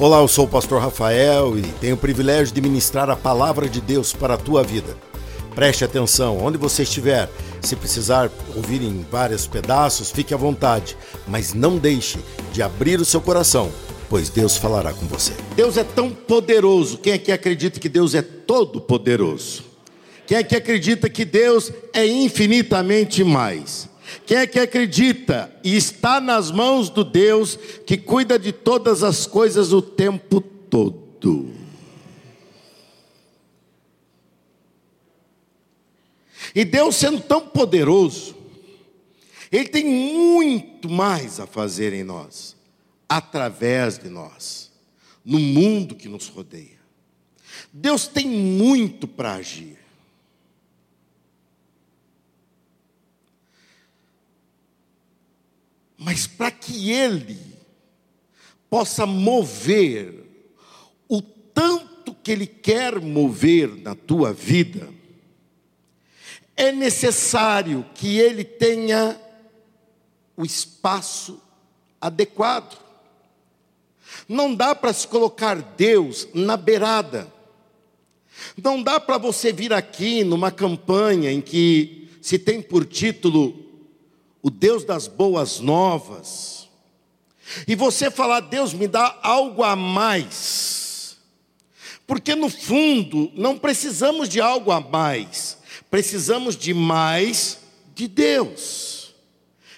Olá, eu sou o pastor Rafael e tenho o privilégio de ministrar a palavra de Deus para a tua vida. Preste atenção, onde você estiver, se precisar ouvir em vários pedaços, fique à vontade, mas não deixe de abrir o seu coração, pois Deus falará com você. Deus é tão poderoso. Quem é que acredita que Deus é todo poderoso? Quem é que acredita que Deus é infinitamente mais? Quem é que acredita e está nas mãos do Deus que cuida de todas as coisas o tempo todo? E Deus sendo tão poderoso, Ele tem muito mais a fazer em nós, através de nós, no mundo que nos rodeia. Deus tem muito para agir. Mas para que Ele possa mover o tanto que Ele quer mover na tua vida, é necessário que Ele tenha o espaço adequado. Não dá para se colocar Deus na beirada. Não dá para você vir aqui numa campanha em que se tem por título o Deus das boas novas, e você falar, Deus me dá algo a mais, porque no fundo não precisamos de algo a mais, precisamos de mais de Deus.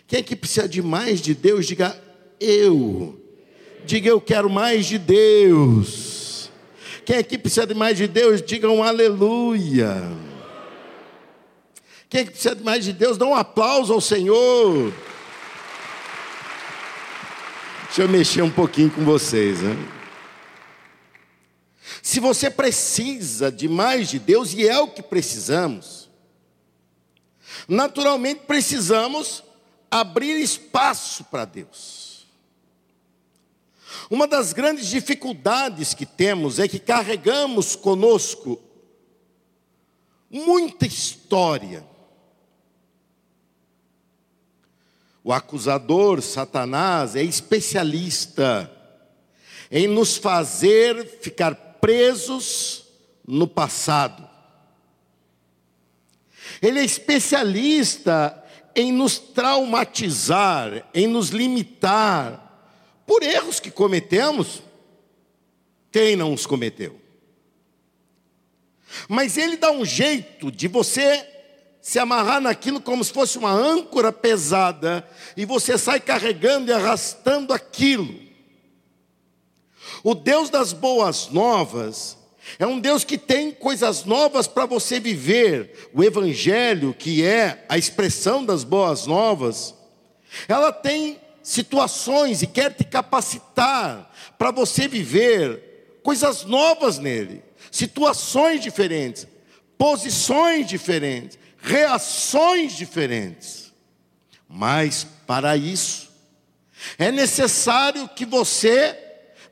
Quem é que precisa de mais de Deus? Diga eu. Diga eu quero mais de Deus. Quem aqui precisa de mais de Deus? Diga um aleluia. Quem é precisa mais de Deus? Dá um aplauso ao Senhor. Deixa eu mexer um pouquinho com vocês, né? Se você precisa de mais de Deus, e é o que precisamos, naturalmente precisamos abrir espaço para Deus. Uma das grandes dificuldades que temos é que carregamos conosco muita história, O acusador, Satanás, é especialista em nos fazer ficar presos no passado. Ele é especialista em nos traumatizar, em nos limitar por erros que cometemos. Quem não os cometeu? Mas ele dá um jeito de você se amarrar naquilo como se fosse uma âncora pesada e você sai carregando e arrastando aquilo. O Deus das boas novas é um Deus que tem coisas novas para você viver. O Evangelho, que é a expressão das boas novas, ela tem situações e quer te capacitar para você viver coisas novas nele, situações diferentes, posições diferentes reações diferentes. Mas para isso é necessário que você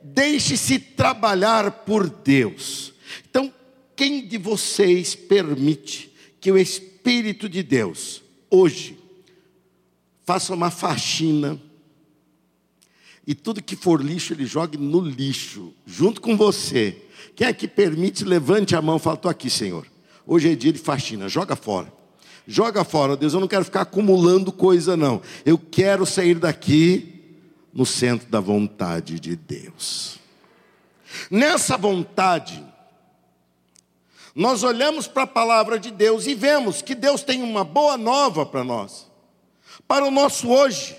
deixe-se trabalhar por Deus. Então, quem de vocês permite que o Espírito de Deus hoje faça uma faxina e tudo que for lixo ele jogue no lixo, junto com você? Quem é que permite, levante a mão e fala: Estou aqui, Senhor. Hoje é dia de faxina, joga fora. Joga fora, Deus, eu não quero ficar acumulando coisa, não. Eu quero sair daqui no centro da vontade de Deus. Nessa vontade, nós olhamos para a palavra de Deus e vemos que Deus tem uma boa nova para nós, para o nosso hoje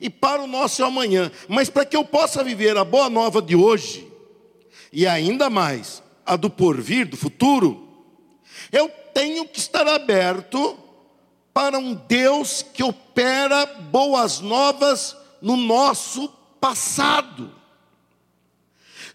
e para o nosso amanhã. Mas para que eu possa viver a boa nova de hoje e ainda mais a do porvir, do futuro, eu tenho que estar aberto para um Deus que opera boas novas no nosso passado.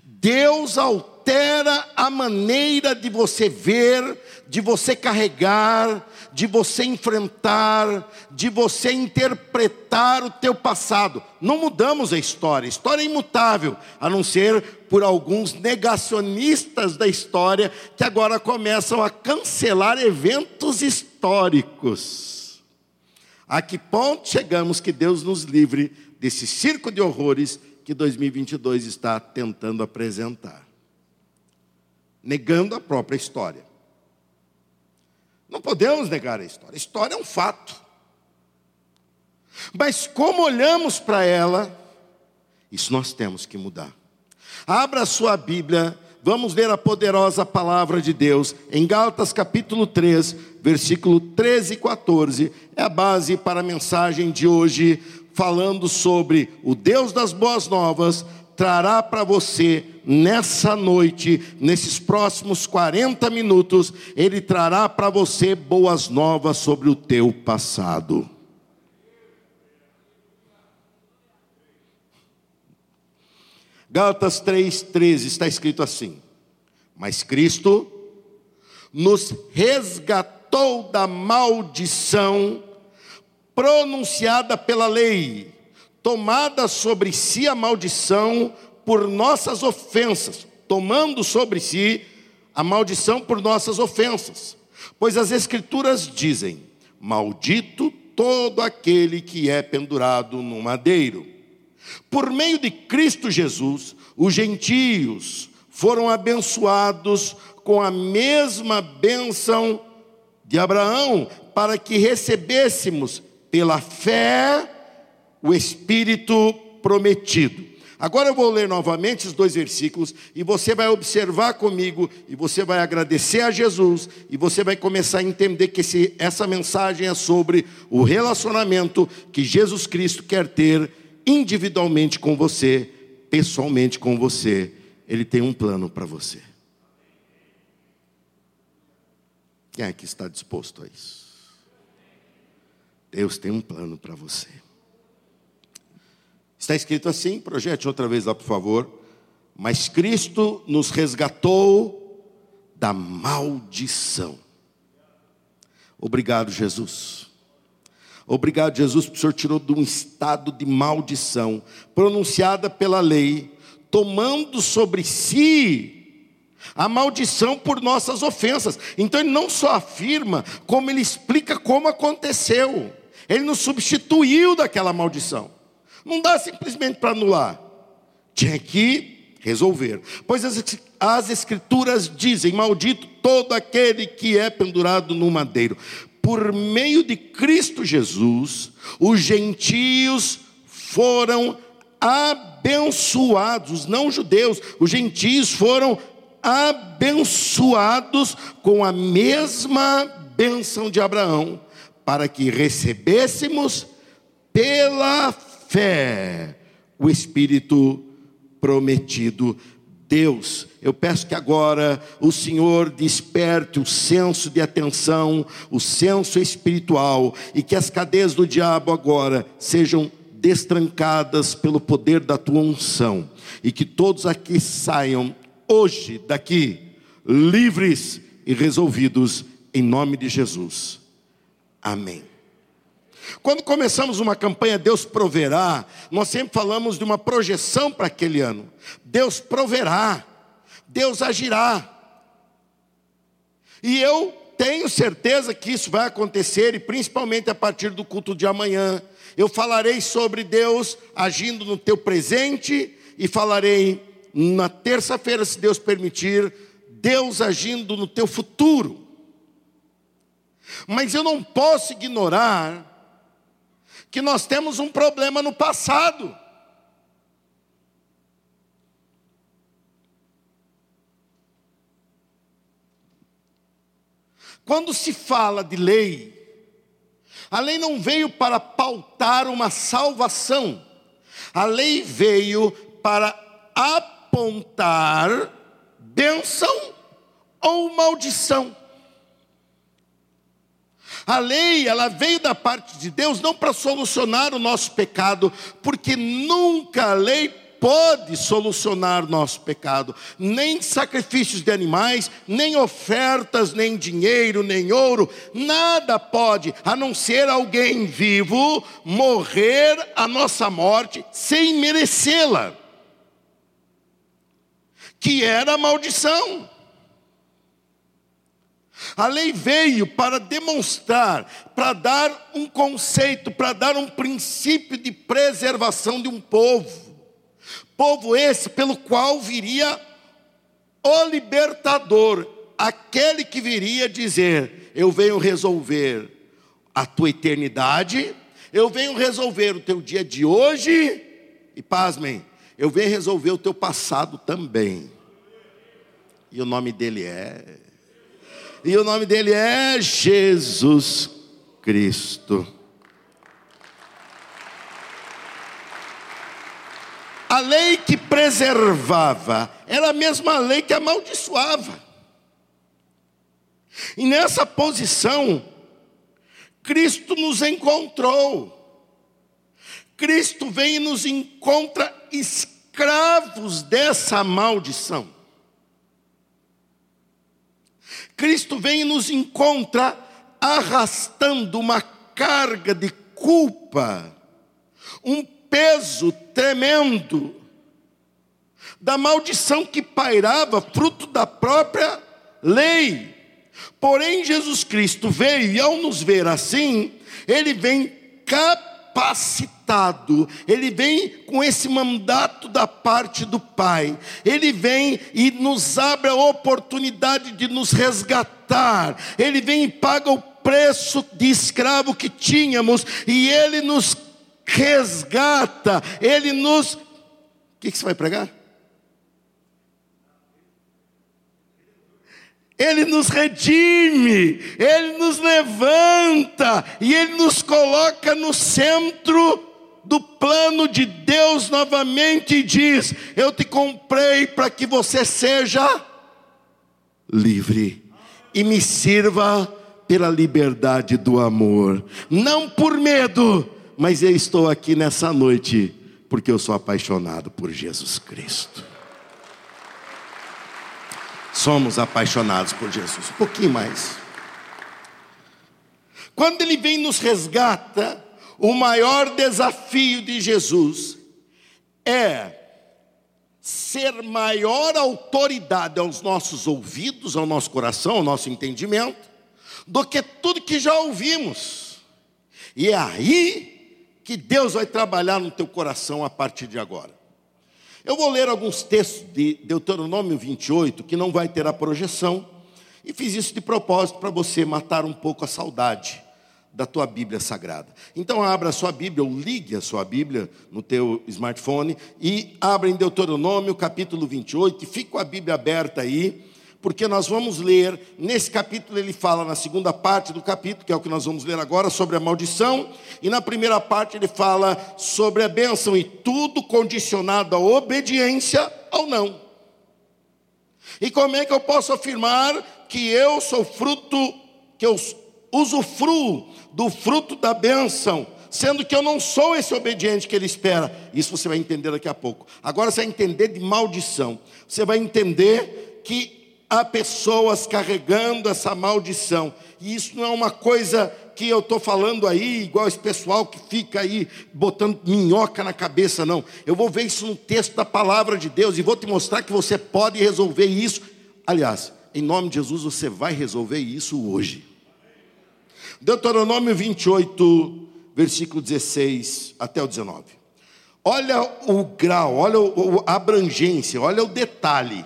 Deus altera a maneira de você ver, de você carregar, de você enfrentar, de você interpretar o teu passado. Não mudamos a história, a história é imutável, a não ser por alguns negacionistas da história que agora começam a cancelar eventos históricos. A que ponto chegamos que Deus nos livre desse circo de horrores que 2022 está tentando apresentar, negando a própria história. Não podemos negar a história, a história é um fato. Mas como olhamos para ela, isso nós temos que mudar. Abra a sua Bíblia, vamos ler a poderosa palavra de Deus em Gálatas capítulo 3, versículo 13 e 14. É a base para a mensagem de hoje, falando sobre o Deus das boas novas trará para você nessa noite, nesses próximos 40 minutos, ele trará para você boas novas sobre o teu passado. Gálatas 3,13 está escrito assim: Mas Cristo nos resgatou da maldição pronunciada pela lei, tomada sobre si a maldição por nossas ofensas, tomando sobre si a maldição por nossas ofensas. Pois as Escrituras dizem: Maldito todo aquele que é pendurado no madeiro por meio de Cristo Jesus, os gentios foram abençoados com a mesma bênção de Abraão, para que recebêssemos pela fé o Espírito prometido. Agora eu vou ler novamente os dois versículos e você vai observar comigo e você vai agradecer a Jesus e você vai começar a entender que esse, essa mensagem é sobre o relacionamento que Jesus Cristo quer ter individualmente com você, pessoalmente com você. Ele tem um plano para você. Quem é que está disposto a isso? Deus tem um plano para você. Está escrito assim, projete outra vez lá, por favor. Mas Cristo nos resgatou da maldição. Obrigado, Jesus. Obrigado, Jesus, porque o Senhor tirou de um estado de maldição, pronunciada pela lei, tomando sobre si a maldição por nossas ofensas. Então ele não só afirma, como ele explica como aconteceu. Ele nos substituiu daquela maldição. Não dá simplesmente para anular. Tinha que resolver. Pois as, as escrituras dizem: Maldito todo aquele que é pendurado no madeiro por meio de Cristo Jesus, os gentios foram abençoados, os não judeus, os gentios foram abençoados com a mesma bênção de Abraão, para que recebêssemos pela fé o Espírito prometido Deus, eu peço que agora o Senhor desperte o senso de atenção, o senso espiritual, e que as cadeias do diabo agora sejam destrancadas pelo poder da tua unção, e que todos aqui saiam hoje daqui livres e resolvidos em nome de Jesus. Amém. Quando começamos uma campanha Deus proverá, nós sempre falamos de uma projeção para aquele ano. Deus proverá, Deus agirá. E eu tenho certeza que isso vai acontecer, e principalmente a partir do culto de amanhã. Eu falarei sobre Deus agindo no teu presente, e falarei na terça-feira, se Deus permitir, Deus agindo no teu futuro. Mas eu não posso ignorar que nós temos um problema no passado. Quando se fala de lei, a lei não veio para pautar uma salvação, a lei veio para apontar bênção ou maldição. A lei, ela veio da parte de Deus não para solucionar o nosso pecado, porque nunca a lei pode solucionar nosso pecado, nem sacrifícios de animais, nem ofertas, nem dinheiro, nem ouro, nada pode, a não ser alguém vivo morrer a nossa morte sem merecê-la, que era a maldição. A lei veio para demonstrar, para dar um conceito, para dar um princípio de preservação de um povo. Povo esse pelo qual viria o libertador, aquele que viria dizer: Eu venho resolver a tua eternidade, eu venho resolver o teu dia de hoje, e pasmem, eu venho resolver o teu passado também. E o nome dele é. E o nome dele é Jesus Cristo. A lei que preservava era a mesma lei que amaldiçoava. E nessa posição, Cristo nos encontrou. Cristo vem e nos encontra escravos dessa maldição. Cristo vem e nos encontra arrastando uma carga de culpa, um peso tremendo da maldição que pairava, fruto da própria lei. Porém, Jesus Cristo veio e, ao nos ver assim, ele vem capacitado, ele vem com esse mandato da parte do Pai, ele vem e nos abre a oportunidade de nos resgatar, ele vem e paga o preço de escravo que tínhamos, e ele nos resgata, ele nos. O que, que você vai pregar? Ele nos redime, Ele nos levanta e Ele nos coloca no centro do plano de Deus novamente e diz: Eu te comprei para que você seja livre e me sirva pela liberdade do amor, não por medo, mas eu estou aqui nessa noite porque eu sou apaixonado por Jesus Cristo. Somos apaixonados por Jesus. Um pouquinho mais. Quando ele vem e nos resgata, o maior desafio de Jesus é ser maior autoridade aos nossos ouvidos, ao nosso coração, ao nosso entendimento, do que tudo que já ouvimos. E é aí que Deus vai trabalhar no teu coração a partir de agora. Eu vou ler alguns textos de Deuteronômio 28, que não vai ter a projeção, e fiz isso de propósito para você matar um pouco a saudade da tua Bíblia Sagrada. Então abra a sua Bíblia, ou ligue a sua Bíblia no teu smartphone e abra em Deuteronômio capítulo 28, e fique com a Bíblia aberta aí, porque nós vamos ler, nesse capítulo ele fala na segunda parte do capítulo, que é o que nós vamos ler agora, sobre a maldição, e na primeira parte ele fala sobre a bênção, e tudo condicionado à obediência ou não. E como é que eu posso afirmar que eu sou fruto, que eu usufruo do fruto da bênção, sendo que eu não sou esse obediente que ele espera? Isso você vai entender daqui a pouco. Agora você vai entender de maldição, você vai entender que há pessoas carregando essa maldição. E isso não é uma coisa que eu estou falando aí, igual esse pessoal que fica aí botando minhoca na cabeça, não. Eu vou ver isso no texto da palavra de Deus e vou te mostrar que você pode resolver isso. Aliás, em nome de Jesus, você vai resolver isso hoje. Deuteronômio 28, versículo 16 até o 19. Olha o grau, olha a abrangência, olha o detalhe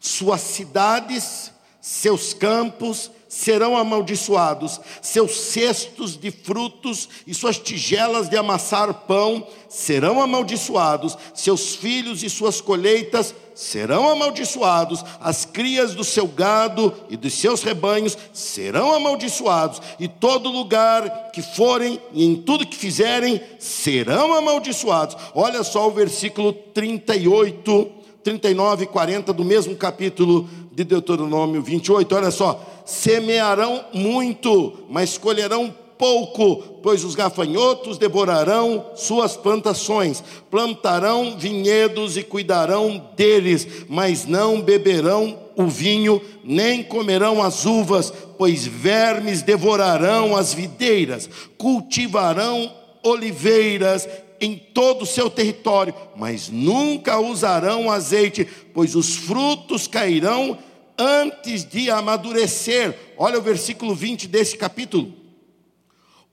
suas cidades, seus campos serão amaldiçoados, seus cestos de frutos e suas tigelas de amassar pão serão amaldiçoados, seus filhos e suas colheitas serão amaldiçoados, as crias do seu gado e dos seus rebanhos serão amaldiçoados, e todo lugar que forem e em tudo que fizerem serão amaldiçoados. Olha só o versículo 38 39 e 40 do mesmo capítulo de Deuteronômio 28. Olha só: semearão muito, mas colherão pouco, pois os gafanhotos devorarão suas plantações, plantarão vinhedos e cuidarão deles, mas não beberão o vinho, nem comerão as uvas, pois vermes devorarão as videiras, cultivarão oliveiras em todo o seu território, mas nunca usarão azeite, pois os frutos cairão antes de amadurecer. Olha o versículo 20 desse capítulo.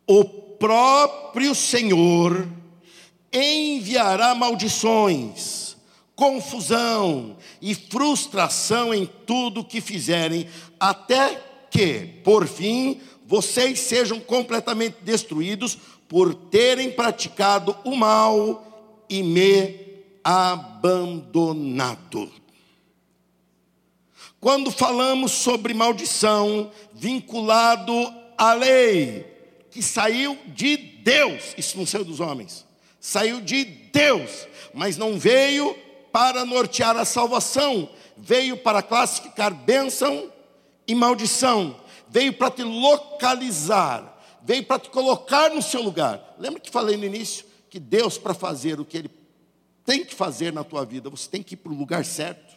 O próprio Senhor enviará maldições confusão e frustração em tudo que fizerem, até que, por fim, vocês sejam completamente destruídos por terem praticado o mal e me abandonado. Quando falamos sobre maldição vinculado à lei, que saiu de Deus, isso não saiu dos homens, saiu de Deus, mas não veio para nortear a salvação, veio para classificar bênção e maldição, veio para te localizar, veio para te colocar no seu lugar. Lembra que falei no início que Deus, para fazer o que Ele tem que fazer na tua vida, você tem que ir para o lugar certo,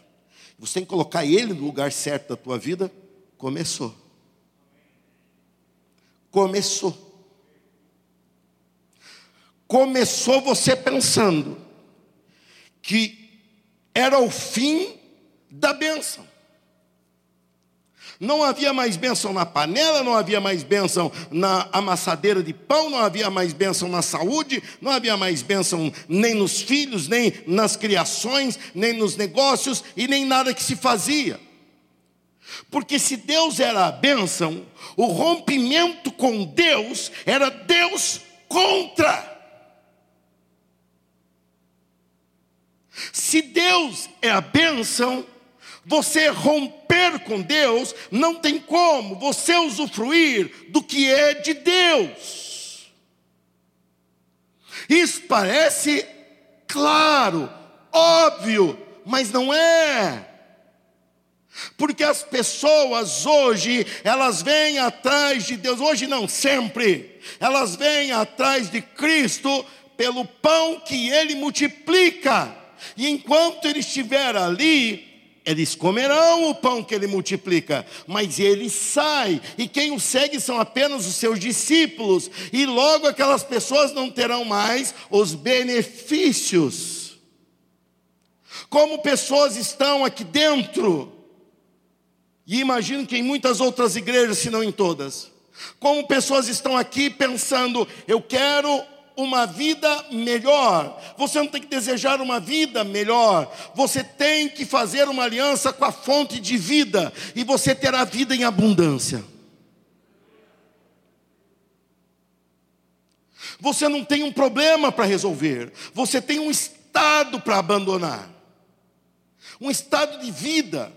você tem que colocar Ele no lugar certo da tua vida. Começou. Começou. Começou você pensando que era o fim da bênção. Não havia mais bênção na panela, não havia mais bênção na amassadeira de pão, não havia mais bênção na saúde, não havia mais bênção nem nos filhos, nem nas criações, nem nos negócios e nem nada que se fazia. Porque se Deus era a bênção, o rompimento com Deus era Deus contra. Se Deus é a bênção, você romper com Deus, não tem como você usufruir do que é de Deus. Isso parece claro, óbvio, mas não é. Porque as pessoas hoje, elas vêm atrás de Deus, hoje não, sempre, elas vêm atrás de Cristo pelo pão que Ele multiplica, e enquanto Ele estiver ali, eles comerão o pão que ele multiplica, mas ele sai, e quem o segue são apenas os seus discípulos, e logo aquelas pessoas não terão mais os benefícios. Como pessoas estão aqui dentro, e imagino que em muitas outras igrejas, se não em todas, como pessoas estão aqui pensando, eu quero uma vida melhor. Você não tem que desejar uma vida melhor. Você tem que fazer uma aliança com a fonte de vida e você terá vida em abundância. Você não tem um problema para resolver, você tem um estado para abandonar. Um estado de vida.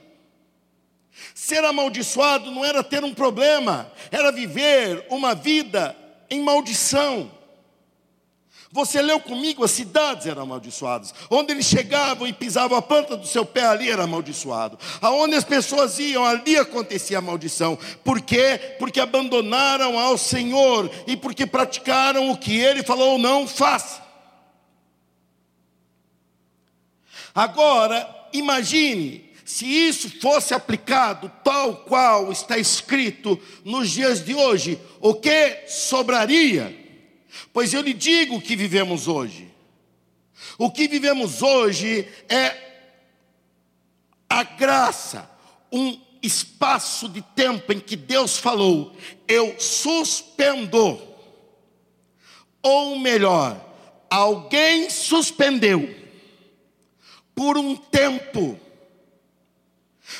Ser amaldiçoado não era ter um problema, era viver uma vida em maldição. Você leu comigo, as cidades eram amaldiçoadas. Onde eles chegavam e pisavam a planta do seu pé, ali era amaldiçoado. Aonde as pessoas iam, ali acontecia a maldição. Por quê? Porque abandonaram ao Senhor e porque praticaram o que Ele falou, não faça. Agora, imagine se isso fosse aplicado tal qual está escrito nos dias de hoje, o que sobraria? Pois eu lhe digo o que vivemos hoje. O que vivemos hoje é a graça, um espaço de tempo em que Deus falou: eu suspendo. Ou melhor, alguém suspendeu por um tempo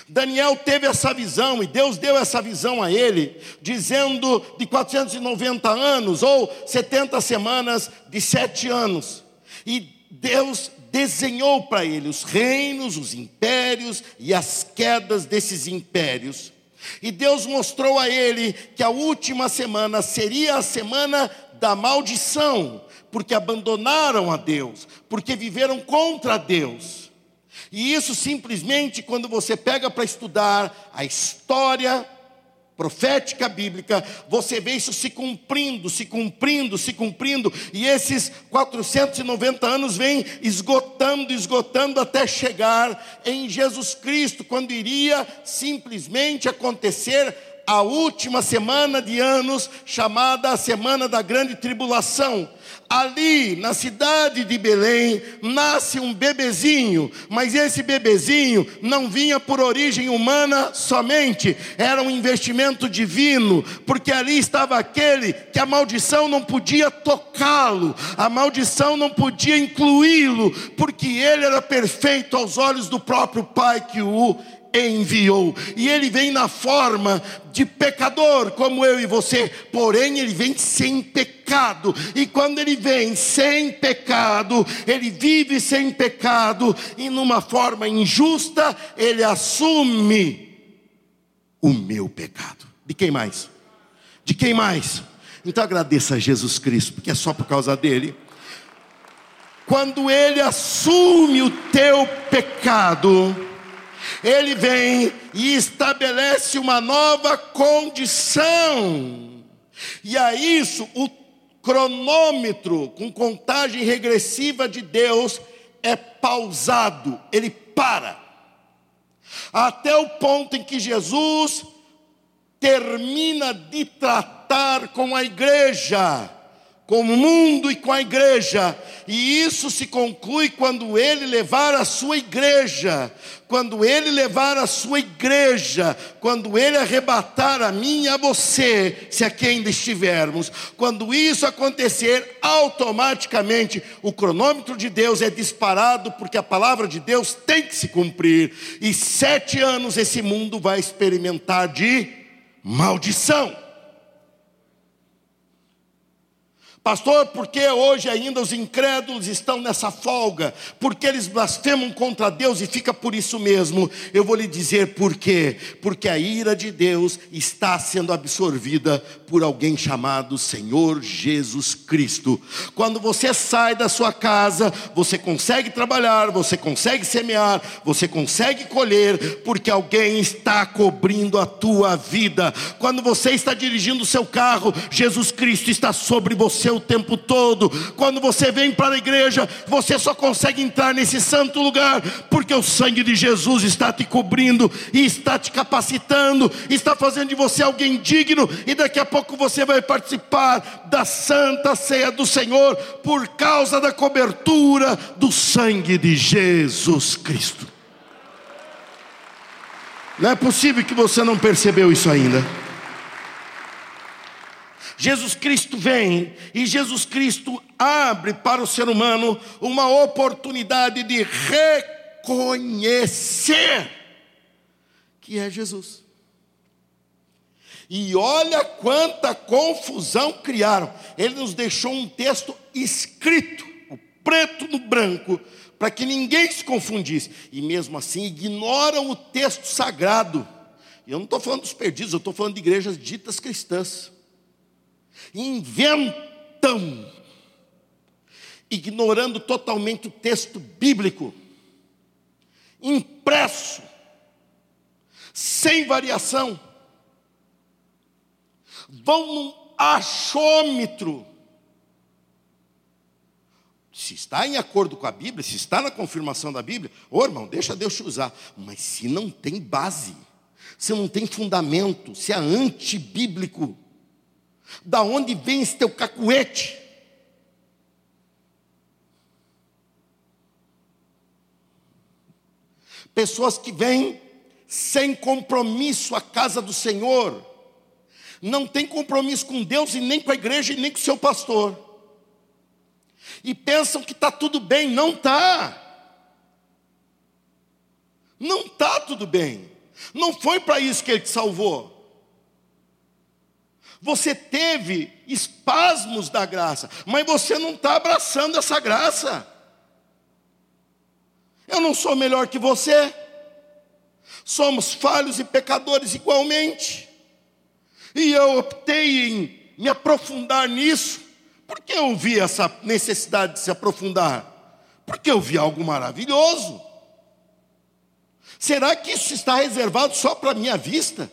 Daniel teve essa visão e Deus deu essa visão a ele, dizendo de 490 anos ou 70 semanas de sete anos. E Deus desenhou para ele os reinos, os impérios e as quedas desses impérios. E Deus mostrou a ele que a última semana seria a semana da maldição, porque abandonaram a Deus, porque viveram contra Deus. E isso simplesmente quando você pega para estudar a história profética bíblica, você vê isso se cumprindo, se cumprindo, se cumprindo, e esses 490 anos vêm esgotando, esgotando até chegar em Jesus Cristo, quando iria simplesmente acontecer a última semana de anos, chamada a Semana da Grande Tribulação. Ali, na cidade de Belém, nasce um bebezinho, mas esse bebezinho não vinha por origem humana somente, era um investimento divino, porque ali estava aquele que a maldição não podia tocá-lo, a maldição não podia incluí-lo, porque ele era perfeito aos olhos do próprio Pai que o enviou. E ele vem na forma de pecador, como eu e você, porém ele vem sem pecado. E quando ele vem sem pecado, ele vive sem pecado, e numa forma injusta, ele assume o meu pecado. De quem mais? De quem mais? Então agradeça a Jesus Cristo, porque é só por causa dele. Quando ele assume o teu pecado, ele vem e estabelece uma nova condição. E a isso, o cronômetro com contagem regressiva de Deus é pausado, ele para. Até o ponto em que Jesus termina de tratar com a igreja com o mundo e com a igreja, e isso se conclui quando ele levar a sua igreja, quando ele levar a sua igreja, quando ele arrebatar a mim e a você, se aqui ainda estivermos, quando isso acontecer, automaticamente o cronômetro de Deus é disparado, porque a palavra de Deus tem que se cumprir, e sete anos esse mundo vai experimentar de maldição. Pastor, por que hoje ainda os incrédulos estão nessa folga? Porque eles blasfemam contra Deus e fica por isso mesmo. Eu vou lhe dizer por quê. Porque a ira de Deus está sendo absorvida por alguém chamado Senhor Jesus Cristo. Quando você sai da sua casa, você consegue trabalhar, você consegue semear, você consegue colher, porque alguém está cobrindo a tua vida. Quando você está dirigindo o seu carro, Jesus Cristo está sobre você o tempo todo. Quando você vem para a igreja, você só consegue entrar nesse santo lugar porque o sangue de Jesus está te cobrindo e está te capacitando, está fazendo de você alguém digno e daqui a pouco você vai participar da santa ceia do Senhor por causa da cobertura do sangue de Jesus Cristo. Não é possível que você não percebeu isso ainda. Jesus Cristo vem e Jesus Cristo abre para o ser humano uma oportunidade de reconhecer que é Jesus. E olha quanta confusão criaram. Ele nos deixou um texto escrito, o preto no branco, para que ninguém se confundisse. E mesmo assim ignoram o texto sagrado. E eu não estou falando dos perdidos, eu estou falando de igrejas ditas cristãs inventam, ignorando totalmente o texto bíblico, impresso, sem variação, vão num achômetro. Se está em acordo com a Bíblia, se está na confirmação da Bíblia, ô irmão, deixa Deus te usar. Mas se não tem base, se não tem fundamento, se é antibíblico, da onde vem esse teu cacuete? Pessoas que vêm sem compromisso à casa do Senhor, não tem compromisso com Deus e nem com a igreja e nem com o seu pastor, e pensam que está tudo bem, não está. Não está tudo bem. Não foi para isso que Ele te salvou. Você teve espasmos da graça, mas você não está abraçando essa graça. Eu não sou melhor que você. Somos falhos e pecadores igualmente. E eu optei em me aprofundar nisso. Por que eu vi essa necessidade de se aprofundar? Porque eu vi algo maravilhoso. Será que isso está reservado só para a minha vista?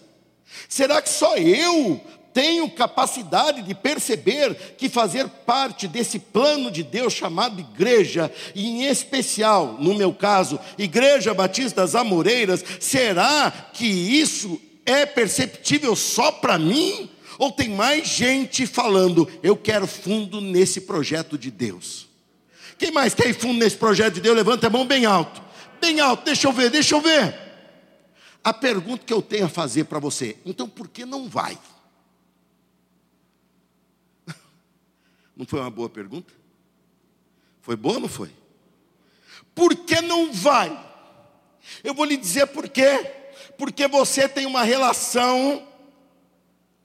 Será que só eu tenho capacidade de perceber que fazer parte desse plano de Deus chamado igreja, e em especial, no meu caso, Igreja Batista das Amoreiras, será que isso é perceptível só para mim? Ou tem mais gente falando, eu quero fundo nesse projeto de Deus? Quem mais quer fundo nesse projeto de Deus? Levanta a mão bem alto. Bem alto, deixa eu ver, deixa eu ver. A pergunta que eu tenho a fazer para você, então por que não vai? Não foi uma boa pergunta? Foi boa ou não foi? Por que não vai? Eu vou lhe dizer por quê. Porque você tem uma relação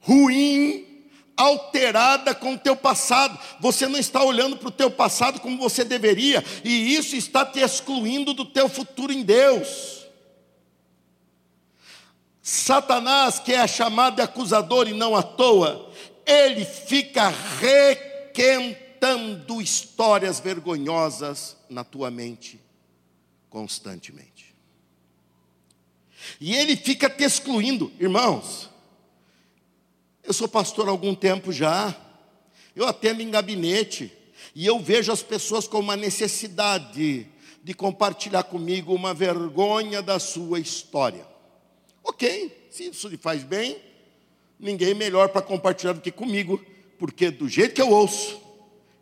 ruim, alterada com o teu passado. Você não está olhando para o teu passado como você deveria, e isso está te excluindo do teu futuro em Deus. Satanás, que é chamado de acusador e não à toa, ele fica requentando histórias vergonhosas na tua mente constantemente. E ele fica te excluindo, irmãos. Eu sou pastor há algum tempo já. Eu atendo em gabinete e eu vejo as pessoas com uma necessidade de compartilhar comigo uma vergonha da sua história. Ok, se isso lhe faz bem, ninguém melhor para compartilhar do que comigo, porque do jeito que eu ouço,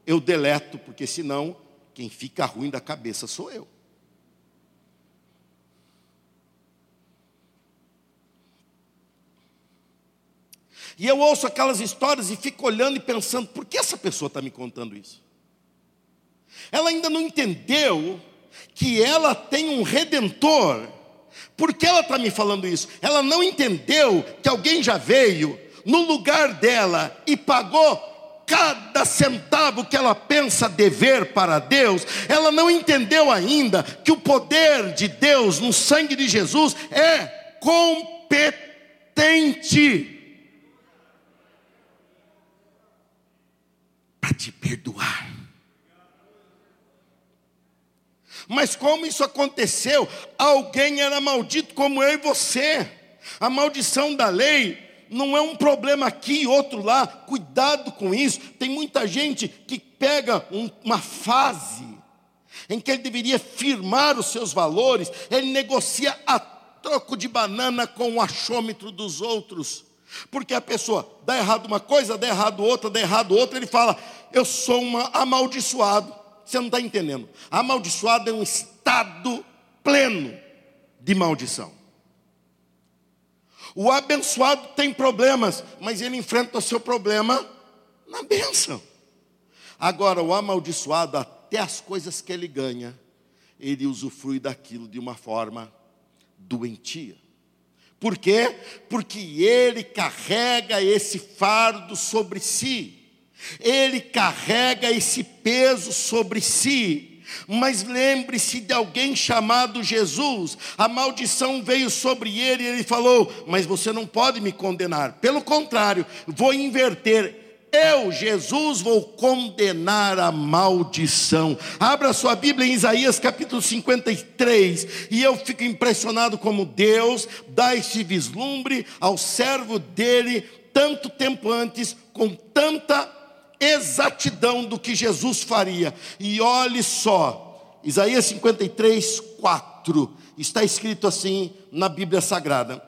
eu deleto, porque senão quem fica ruim da cabeça sou eu. E eu ouço aquelas histórias e fico olhando e pensando: por que essa pessoa está me contando isso? Ela ainda não entendeu que ela tem um redentor. Por que ela está me falando isso? Ela não entendeu que alguém já veio no lugar dela e pagou cada centavo que ela pensa dever para Deus, ela não entendeu ainda que o poder de Deus no sangue de Jesus é competente para te perdoar. Mas como isso aconteceu? Alguém era maldito como eu e você. A maldição da lei não é um problema aqui outro lá. Cuidado com isso. Tem muita gente que pega um, uma fase em que ele deveria firmar os seus valores, ele negocia a troco de banana com o achômetro dos outros. Porque a pessoa dá errado uma coisa, dá errado outra, dá errado outra, ele fala: Eu sou uma amaldiçoado. Você não está entendendo. Amaldiçoado é um estado pleno de maldição. O abençoado tem problemas, mas ele enfrenta o seu problema na bênção. Agora, o amaldiçoado, até as coisas que ele ganha, ele usufrui daquilo de uma forma doentia. Por quê? Porque ele carrega esse fardo sobre si, ele carrega esse peso sobre si. Mas lembre-se de alguém chamado Jesus, a maldição veio sobre ele e ele falou: Mas você não pode me condenar, pelo contrário, vou inverter. Eu, Jesus, vou condenar a maldição. Abra sua Bíblia em Isaías capítulo 53, e eu fico impressionado como Deus dá esse vislumbre ao servo dele, tanto tempo antes, com tanta exatidão do que Jesus faria. E olhe só, Isaías 53, 4, está escrito assim na Bíblia Sagrada.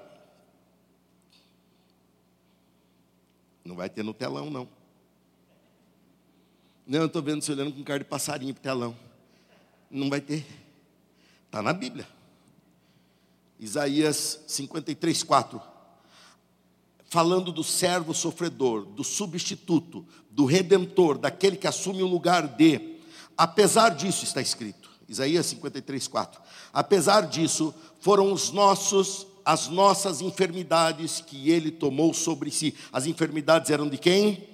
Não vai ter no telão, não. Não, eu estou vendo você olhando com cara de passarinho para telão. Não vai ter. Está na Bíblia. Isaías 53, 4. Falando do servo sofredor, do substituto, do redentor, daquele que assume o lugar de. Apesar disso, está escrito. Isaías 53, 4. Apesar disso, foram os nossos, as nossas enfermidades que ele tomou sobre si. As enfermidades eram de quem?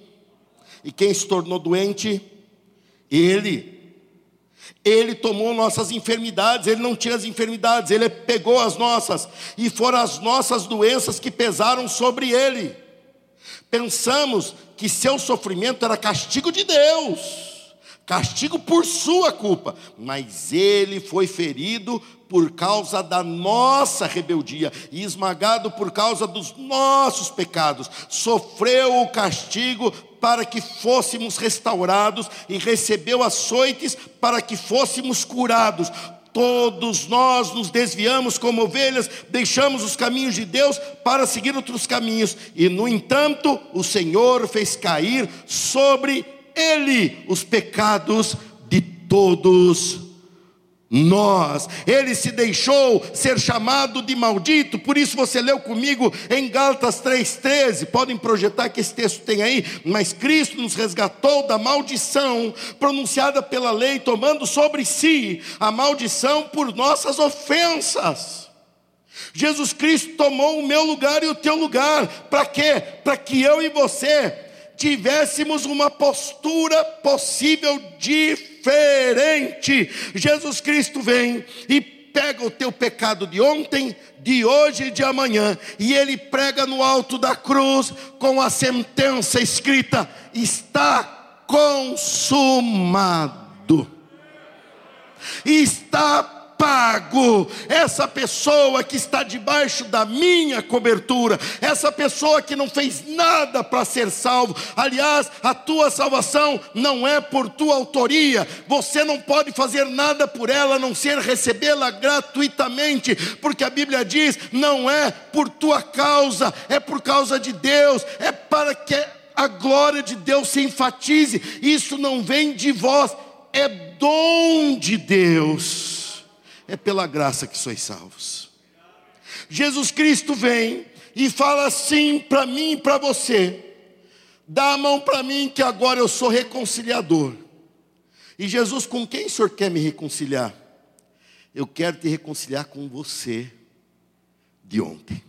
E quem se tornou doente? Ele. Ele tomou nossas enfermidades, ele não tinha as enfermidades, ele pegou as nossas, e foram as nossas doenças que pesaram sobre ele. Pensamos que seu sofrimento era castigo de Deus, castigo por sua culpa, mas ele foi ferido por causa da nossa rebeldia e esmagado por causa dos nossos pecados, sofreu o castigo para que fôssemos restaurados e recebeu açoites para que fôssemos curados. Todos nós nos desviamos como ovelhas, deixamos os caminhos de Deus para seguir outros caminhos, e no entanto, o Senhor fez cair sobre ele os pecados de todos nós. Ele se deixou ser chamado de maldito, por isso você leu comigo em Gálatas 3,13. Podem projetar que esse texto tem aí, mas Cristo nos resgatou da maldição pronunciada pela lei, tomando sobre si a maldição por nossas ofensas. Jesus Cristo tomou o meu lugar e o teu lugar, para quê? Para que eu e você tivéssemos uma postura possível diferente. Jesus Cristo vem e pega o teu pecado de ontem, de hoje e de amanhã, e ele prega no alto da cruz com a sentença escrita: está consumado. Está pago. Essa pessoa que está debaixo da minha cobertura, essa pessoa que não fez nada para ser salvo. Aliás, a tua salvação não é por tua autoria. Você não pode fazer nada por ela, a não ser recebê-la gratuitamente, porque a Bíblia diz: não é por tua causa, é por causa de Deus, é para que a glória de Deus se enfatize. Isso não vem de vós, é dom de Deus é pela graça que sois salvos. Jesus Cristo vem e fala assim para mim e para você: dá a mão para mim que agora eu sou reconciliador. E Jesus, com quem o Senhor quer me reconciliar? Eu quero te reconciliar com você de ontem.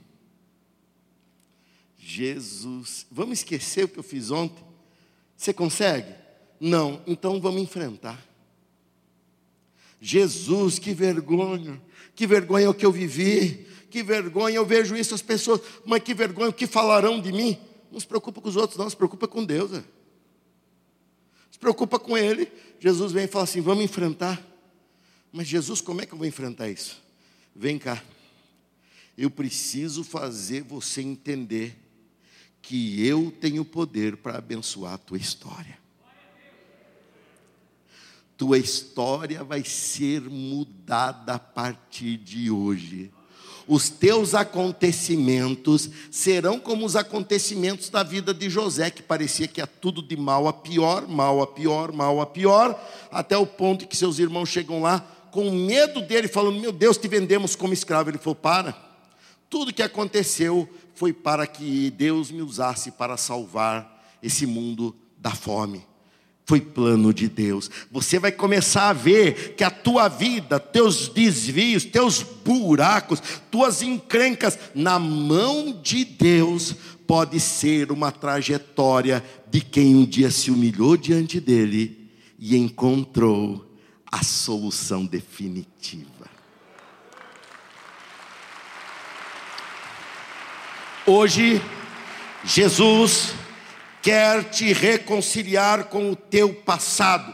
Jesus, vamos esquecer o que eu fiz ontem? Você consegue? Não, então vamos enfrentar. Jesus, que vergonha, que vergonha o que eu vivi, que vergonha, eu vejo isso, as pessoas, mas que vergonha, o que falarão de mim? Não se preocupa com os outros, não, se preocupa com Deus. É. Se preocupa com Ele. Jesus vem e fala assim: vamos enfrentar. Mas Jesus, como é que eu vou enfrentar isso? Vem cá. Eu preciso fazer você entender que eu tenho poder para abençoar a tua história tua história vai ser mudada a partir de hoje. Os teus acontecimentos serão como os acontecimentos da vida de José, que parecia que ia tudo de mal a pior, mal a pior, mal a pior, até o ponto que seus irmãos chegam lá com medo dele, falando: Meu Deus, te vendemos como escravo. Ele falou: Para, tudo que aconteceu foi para que Deus me usasse para salvar esse mundo da fome foi plano de Deus. Você vai começar a ver que a tua vida, teus desvios, teus buracos, tuas encrencas na mão de Deus pode ser uma trajetória de quem um dia se humilhou diante dele e encontrou a solução definitiva. Hoje Jesus quer te reconciliar com o teu passado.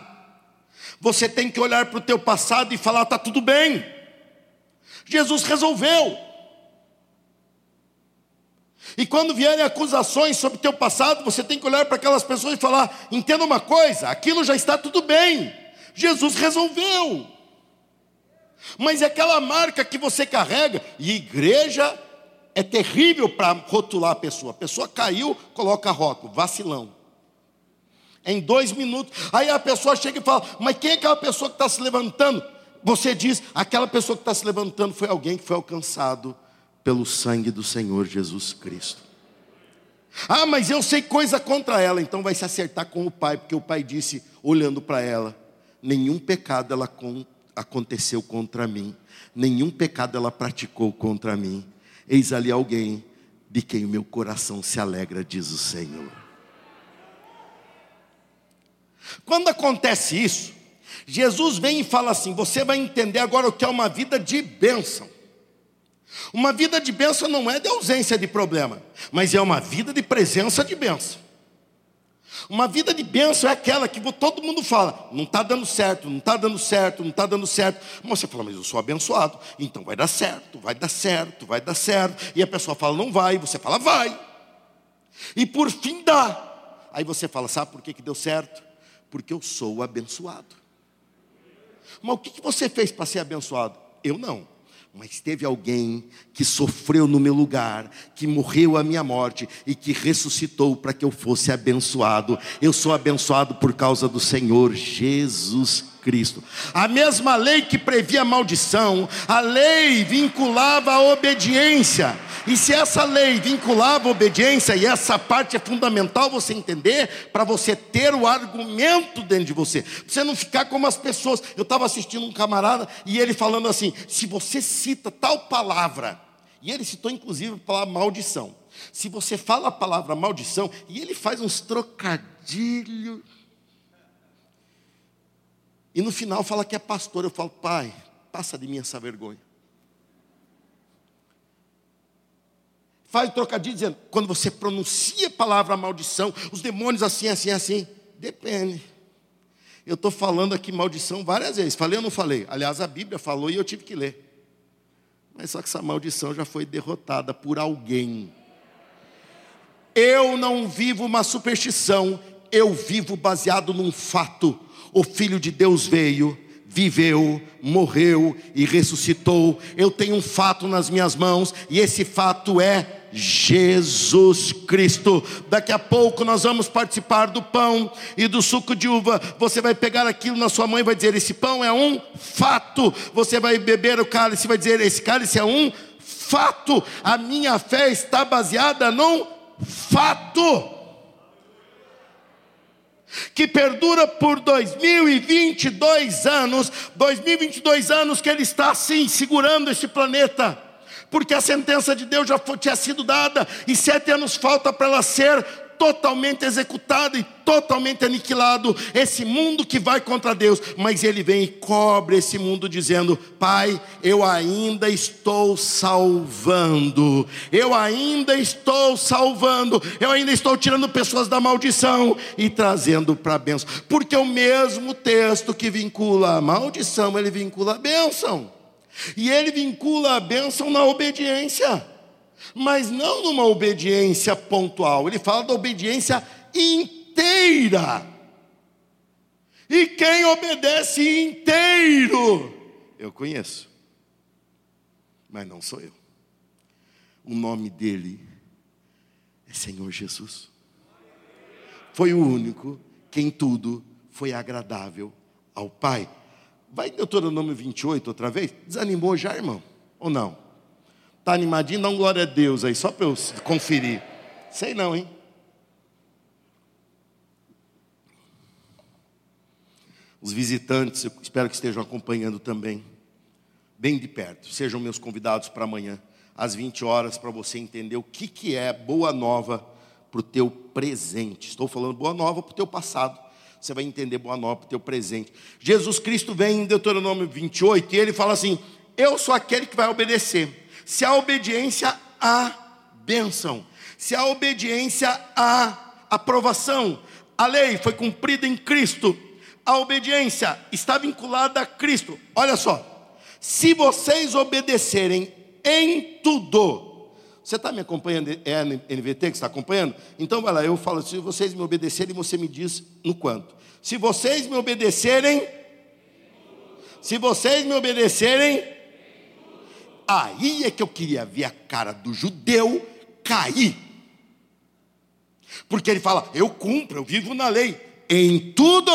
Você tem que olhar para o teu passado e falar: está tudo bem. Jesus resolveu. E quando vierem acusações sobre o teu passado, você tem que olhar para aquelas pessoas e falar: entenda uma coisa, aquilo já está tudo bem. Jesus resolveu. Mas é aquela marca que você carrega, e igreja é terrível para rotular a pessoa. A pessoa caiu, coloca rótulo, vacilão. Em dois minutos. Aí a pessoa chega e fala: Mas quem é aquela pessoa que está se levantando? Você diz: Aquela pessoa que está se levantando foi alguém que foi alcançado pelo sangue do Senhor Jesus Cristo. Ah, mas eu sei coisa contra ela, então vai se acertar com o pai, porque o pai disse, olhando para ela: Nenhum pecado ela aconteceu contra mim, nenhum pecado ela praticou contra mim Eis ali alguém de quem o meu coração se alegra, diz o Senhor. Quando acontece isso, Jesus vem e fala assim: você vai entender agora o que é uma vida de bênção. Uma vida de bênção não é de ausência de problema, mas é uma vida de presença de bênção. Uma vida de bênção é aquela que todo mundo fala, não está dando certo, não está dando certo, não está dando certo. Mas você fala, mas eu sou abençoado, então vai dar certo, vai dar certo, vai dar certo. E a pessoa fala, não vai, você fala, vai. E por fim dá. Aí você fala, sabe por que, que deu certo? Porque eu sou abençoado. Mas o que você fez para ser abençoado? Eu não. Mas teve alguém que sofreu no meu lugar, que morreu a minha morte e que ressuscitou para que eu fosse abençoado. Eu sou abençoado por causa do Senhor Jesus Cristo. A mesma lei que previa maldição, a lei vinculava a obediência. E se essa lei vinculava a obediência, e essa parte é fundamental você entender, para você ter o argumento dentro de você, você não ficar como as pessoas. Eu estava assistindo um camarada e ele falando assim: se você cita tal palavra, e ele citou inclusive a palavra maldição. Se você fala a palavra maldição, e ele faz uns trocadilhos. E no final fala que é pastor. Eu falo, pai, passa de mim essa vergonha. Faz trocadilho dizendo, quando você pronuncia a palavra maldição, os demônios assim, assim, assim. Depende. Eu estou falando aqui maldição várias vezes. Falei ou não falei? Aliás, a Bíblia falou e eu tive que ler. Mas só que essa maldição já foi derrotada por alguém. Eu não vivo uma superstição, eu vivo baseado num fato. O Filho de Deus veio, viveu, morreu e ressuscitou. Eu tenho um fato nas minhas mãos e esse fato é Jesus Cristo. Daqui a pouco nós vamos participar do pão e do suco de uva. Você vai pegar aquilo na sua mão e vai dizer: Esse pão é um fato. Você vai beber o cálice e vai dizer: Esse cálice é um fato. A minha fé está baseada num fato. Que perdura por 2022 anos, 2022 anos que ele está assim segurando esse planeta porque a sentença de Deus já foi, tinha sido dada, e sete anos falta para ela ser totalmente executado e totalmente aniquilado. Esse mundo que vai contra Deus, mas ele vem e cobre esse mundo dizendo: Pai, eu ainda estou salvando, eu ainda estou salvando, eu ainda estou tirando pessoas da maldição e trazendo para a bênção, porque o mesmo texto que vincula a maldição, ele vincula a bênção. E ele vincula a bênção na obediência, mas não numa obediência pontual, ele fala da obediência inteira. E quem obedece inteiro, eu conheço, mas não sou eu. O nome dele é Senhor Jesus. Foi o único que em tudo foi agradável ao Pai. Vai Deuteronômio 28 outra vez? Desanimou já, irmão? Ou não? Está animadinho? Dá um glória a Deus aí, só para eu conferir. Sei não, hein? Os visitantes, eu espero que estejam acompanhando também, bem de perto. Sejam meus convidados para amanhã, às 20 horas, para você entender o que, que é boa nova para o teu presente. Estou falando boa nova para o teu passado você vai entender boa nova para o teu presente. Jesus Cristo vem em Deuteronômio 28 e ele fala assim: Eu sou aquele que vai obedecer. Se a obediência há bênção, se a obediência há aprovação, a lei foi cumprida em Cristo, a obediência está vinculada a Cristo. Olha só, se vocês obedecerem em tudo, você está me acompanhando? É a NVT que está acompanhando? Então vai lá, eu falo, se vocês me obedecerem, você me diz no quanto. Se vocês me obedecerem, se vocês me obedecerem, aí é que eu queria ver a cara do judeu cair. Porque ele fala, eu cumpro, eu vivo na lei, em tudo.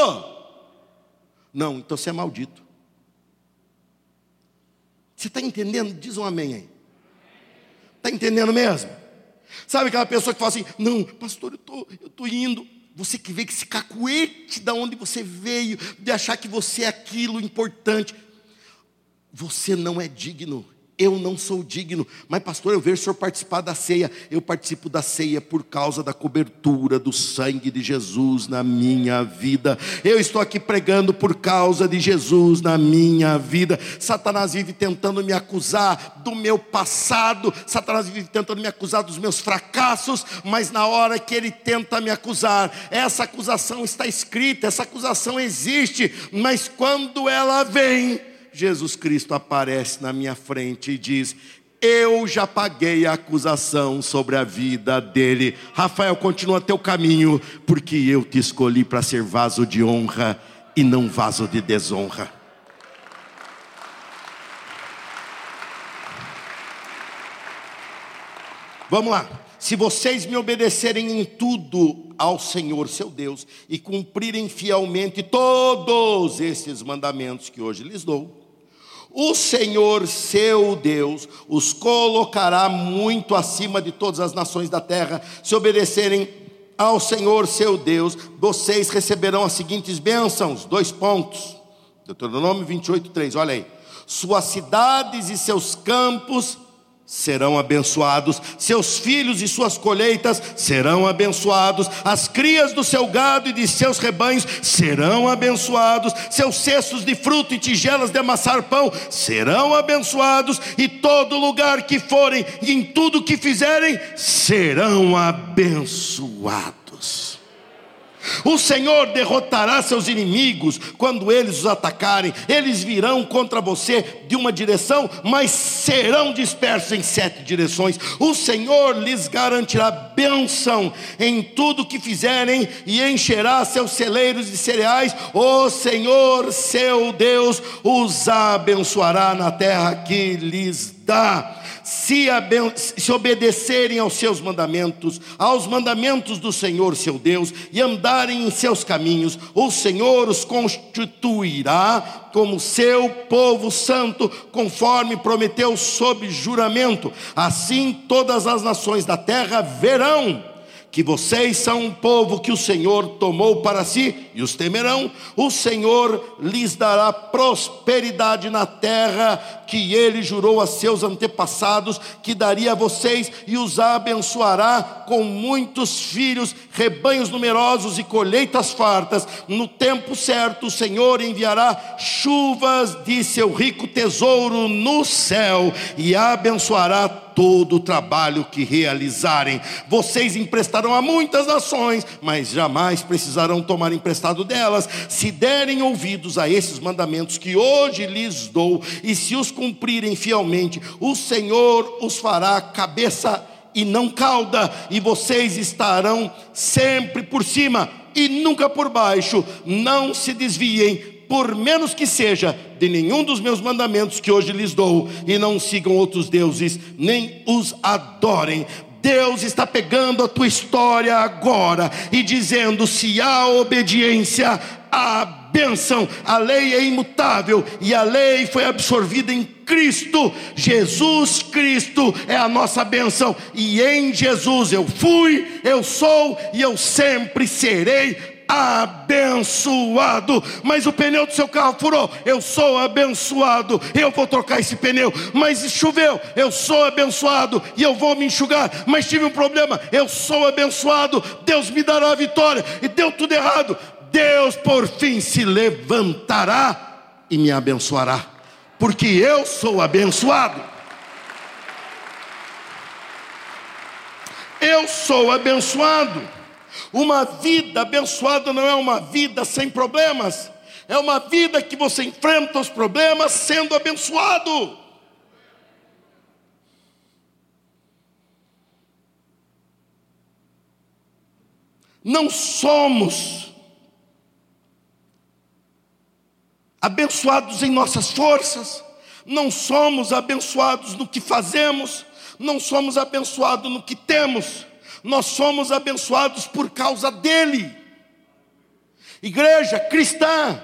Não, então você é maldito. Você está entendendo? Diz um amém aí. Está entendendo mesmo? Sabe aquela pessoa que fala assim: Não, pastor, eu tô, estou tô indo. Você que vê que esse cacuete da onde você veio, de achar que você é aquilo importante. Você não é digno eu não sou digno, mas pastor, eu vejo o senhor participar da ceia. Eu participo da ceia por causa da cobertura do sangue de Jesus na minha vida. Eu estou aqui pregando por causa de Jesus na minha vida. Satanás vive tentando me acusar do meu passado, Satanás vive tentando me acusar dos meus fracassos, mas na hora que ele tenta me acusar, essa acusação está escrita, essa acusação existe, mas quando ela vem, Jesus Cristo aparece na minha frente e diz: eu já paguei a acusação sobre a vida dele. Rafael, continua teu caminho, porque eu te escolhi para ser vaso de honra e não vaso de desonra. Vamos lá. Se vocês me obedecerem em tudo ao Senhor seu Deus e cumprirem fielmente todos esses mandamentos que hoje lhes dou, o Senhor seu Deus os colocará muito acima de todas as nações da terra, se obedecerem ao Senhor seu Deus, vocês receberão as seguintes bênçãos: dois pontos. Deuteronômio 28, 3, olha aí. Suas cidades e seus campos serão abençoados, seus filhos e suas colheitas serão abençoados, as crias do seu gado e de seus rebanhos serão abençoados, seus cestos de fruto e tigelas de amassar pão serão abençoados, e todo lugar que forem e em tudo que fizerem serão abençoados. O Senhor derrotará seus inimigos quando eles os atacarem. Eles virão contra você de uma direção, mas serão dispersos em sete direções. O Senhor lhes garantirá bênção em tudo que fizerem e encherá seus celeiros de cereais. O Senhor, seu Deus, os abençoará na terra que lhes dá se, se obedecerem aos seus mandamentos, aos mandamentos do Senhor seu Deus, e andarem em seus caminhos, o Senhor os constituirá como seu povo santo, conforme prometeu sob juramento. Assim todas as nações da terra verão que vocês são um povo que o Senhor tomou para si e os temerão, o Senhor lhes dará prosperidade na terra que ele jurou a seus antepassados que daria a vocês e os abençoará com muitos filhos, rebanhos numerosos e colheitas fartas. No tempo certo, o Senhor enviará chuvas de seu rico tesouro no céu e abençoará todo o trabalho que realizarem. Vocês emprestarão a muitas nações, mas jamais precisarão tomar emprestado delas, se derem ouvidos a esses mandamentos que hoje lhes dou, e se os cumprirem fielmente, o Senhor os fará cabeça e não cauda, e vocês estarão sempre por cima e nunca por baixo. Não se desviem por menos que seja, de nenhum dos meus mandamentos que hoje lhes dou, e não sigam outros deuses, nem os adorem. Deus está pegando a tua história agora e dizendo: se há obediência, há bênção, a lei é imutável e a lei foi absorvida em Cristo, Jesus Cristo é a nossa bênção, e em Jesus eu fui, eu sou e eu sempre serei abençoado. Mas o pneu do seu carro furou, eu sou abençoado. Eu vou trocar esse pneu. Mas choveu, eu sou abençoado e eu vou me enxugar. Mas tive um problema, eu sou abençoado. Deus me dará a vitória e deu tudo errado. Deus por fim se levantará e me abençoará, porque eu sou abençoado. Eu sou abençoado. Uma vida abençoada não é uma vida sem problemas, é uma vida que você enfrenta os problemas sendo abençoado. Não somos abençoados em nossas forças, não somos abençoados no que fazemos, não somos abençoados no que temos nós somos abençoados por causa dele. Igreja cristã,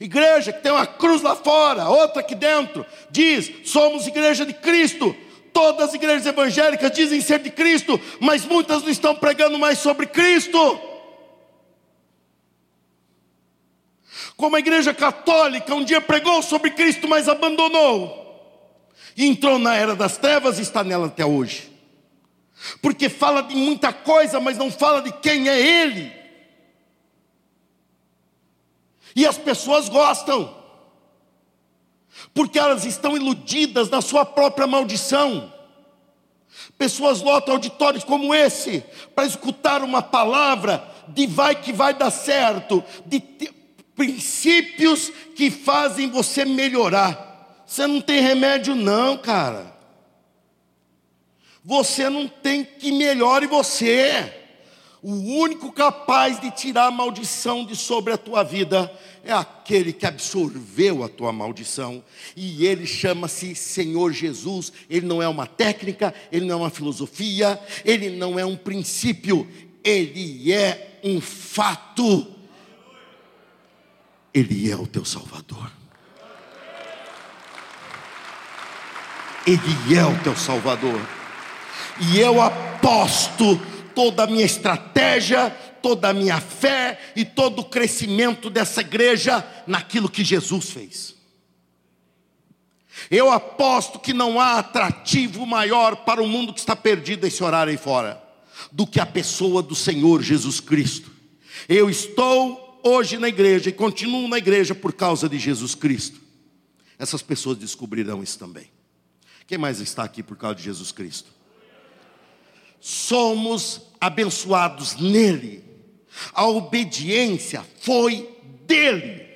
igreja que tem uma cruz lá fora, outra aqui dentro, diz: somos igreja de Cristo. Todas as igrejas evangélicas dizem ser de Cristo, mas muitas não estão pregando mais sobre Cristo. Como a igreja católica um dia pregou sobre Cristo, mas abandonou. E entrou na era das trevas e está nela até hoje porque fala de muita coisa, mas não fala de quem é Ele. E as pessoas gostam, porque elas estão iludidas na sua própria maldição. Pessoas lotam auditórios como esse para escutar uma palavra de vai que vai dar certo, de princípios que fazem você melhorar. Você não tem remédio, não, cara. Você não tem que melhore você. O único capaz de tirar a maldição de sobre a tua vida é aquele que absorveu a tua maldição. E ele chama-se Senhor Jesus. Ele não é uma técnica, ele não é uma filosofia, ele não é um princípio, ele é um fato. Ele é o teu Salvador. Ele é o teu Salvador. E eu aposto toda a minha estratégia, toda a minha fé e todo o crescimento dessa igreja naquilo que Jesus fez. Eu aposto que não há atrativo maior para o mundo que está perdido esse horário aí fora do que a pessoa do Senhor Jesus Cristo. Eu estou hoje na igreja e continuo na igreja por causa de Jesus Cristo. Essas pessoas descobrirão isso também. Quem mais está aqui por causa de Jesus Cristo? Somos abençoados nele. A obediência foi dele.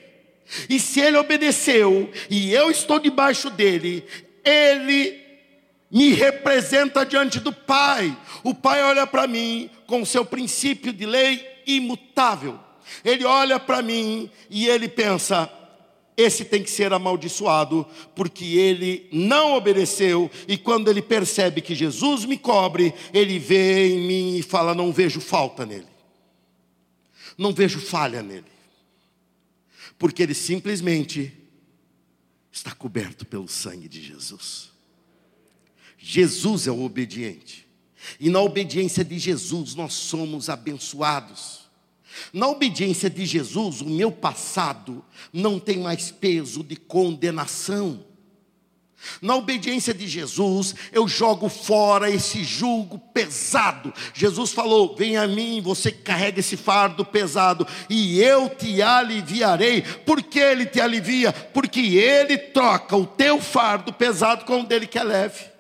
E se ele obedeceu e eu estou debaixo dele, ele me representa diante do Pai. O Pai olha para mim com seu princípio de lei imutável. Ele olha para mim e ele pensa: esse tem que ser amaldiçoado, porque ele não obedeceu, e quando ele percebe que Jesus me cobre, ele vê em mim e fala: Não vejo falta nele, não vejo falha nele, porque ele simplesmente está coberto pelo sangue de Jesus. Jesus é o obediente, e na obediência de Jesus nós somos abençoados. Na obediência de Jesus, o meu passado não tem mais peso de condenação. Na obediência de Jesus, eu jogo fora esse julgo pesado. Jesus falou: Vem a mim, você carrega esse fardo pesado, e eu te aliviarei. Por que ele te alivia? Porque ele troca o teu fardo pesado com o dele que é leve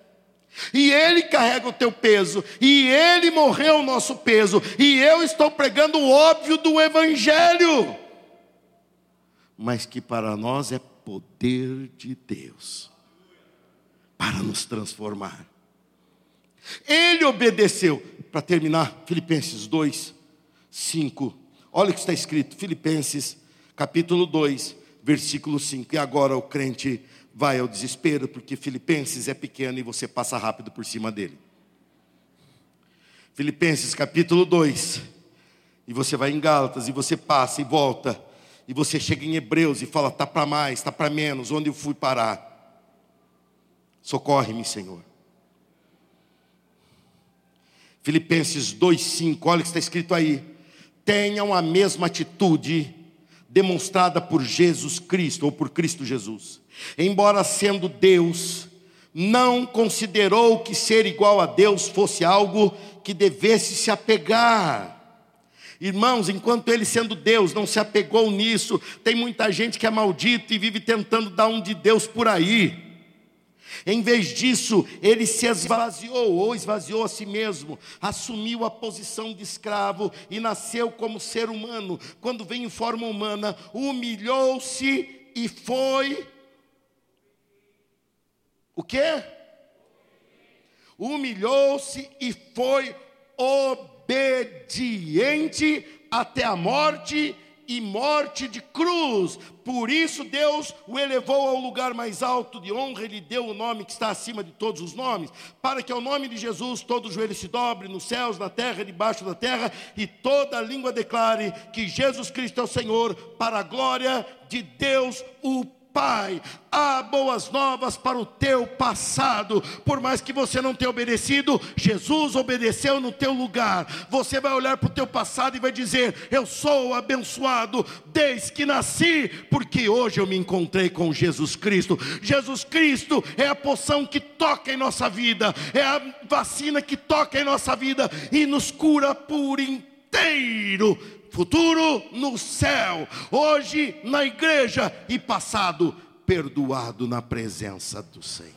e Ele carrega o teu peso, e Ele morreu o nosso peso, e eu estou pregando o óbvio do Evangelho, mas que para nós é poder de Deus, para nos transformar. Ele obedeceu, para terminar, Filipenses 2, 5. Olha o que está escrito, Filipenses capítulo 2, versículo 5. E agora o crente vai ao desespero, porque Filipenses é pequeno e você passa rápido por cima dele. Filipenses capítulo 2. E você vai em Gálatas e você passa e volta. E você chega em Hebreus e fala: tá para mais, tá para menos, onde eu fui parar? Socorre-me, Senhor. Filipenses 2,5, olha o que está escrito aí. Tenham a mesma atitude demonstrada por Jesus Cristo, ou por Cristo Jesus embora sendo Deus, não considerou que ser igual a Deus fosse algo que devesse se apegar. Irmãos, enquanto ele sendo Deus não se apegou nisso, tem muita gente que é maldito e vive tentando dar um de Deus por aí. Em vez disso, ele se esvaziou ou esvaziou a si mesmo, assumiu a posição de escravo e nasceu como ser humano. Quando veio em forma humana, humilhou-se e foi o quê? Humilhou-se e foi obediente até a morte e morte de cruz. Por isso Deus o elevou ao lugar mais alto de honra, ele deu o nome que está acima de todos os nomes, para que ao nome de Jesus todo joelho se dobre nos céus, na terra, debaixo da terra, e toda língua declare que Jesus Cristo é o Senhor, para a glória de Deus o Pai, há boas novas para o teu passado. Por mais que você não tenha obedecido, Jesus obedeceu no teu lugar. Você vai olhar para o teu passado e vai dizer: Eu sou abençoado desde que nasci, porque hoje eu me encontrei com Jesus Cristo. Jesus Cristo é a poção que toca em nossa vida, é a vacina que toca em nossa vida e nos cura por inteiro futuro no céu, hoje na igreja e passado perdoado na presença do Senhor.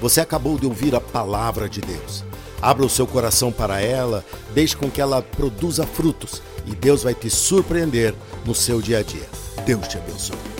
Você acabou de ouvir a palavra de Deus. Abra o seu coração para ela, deixe com que ela produza frutos e Deus vai te surpreender no seu dia a dia. Deus te abençoe.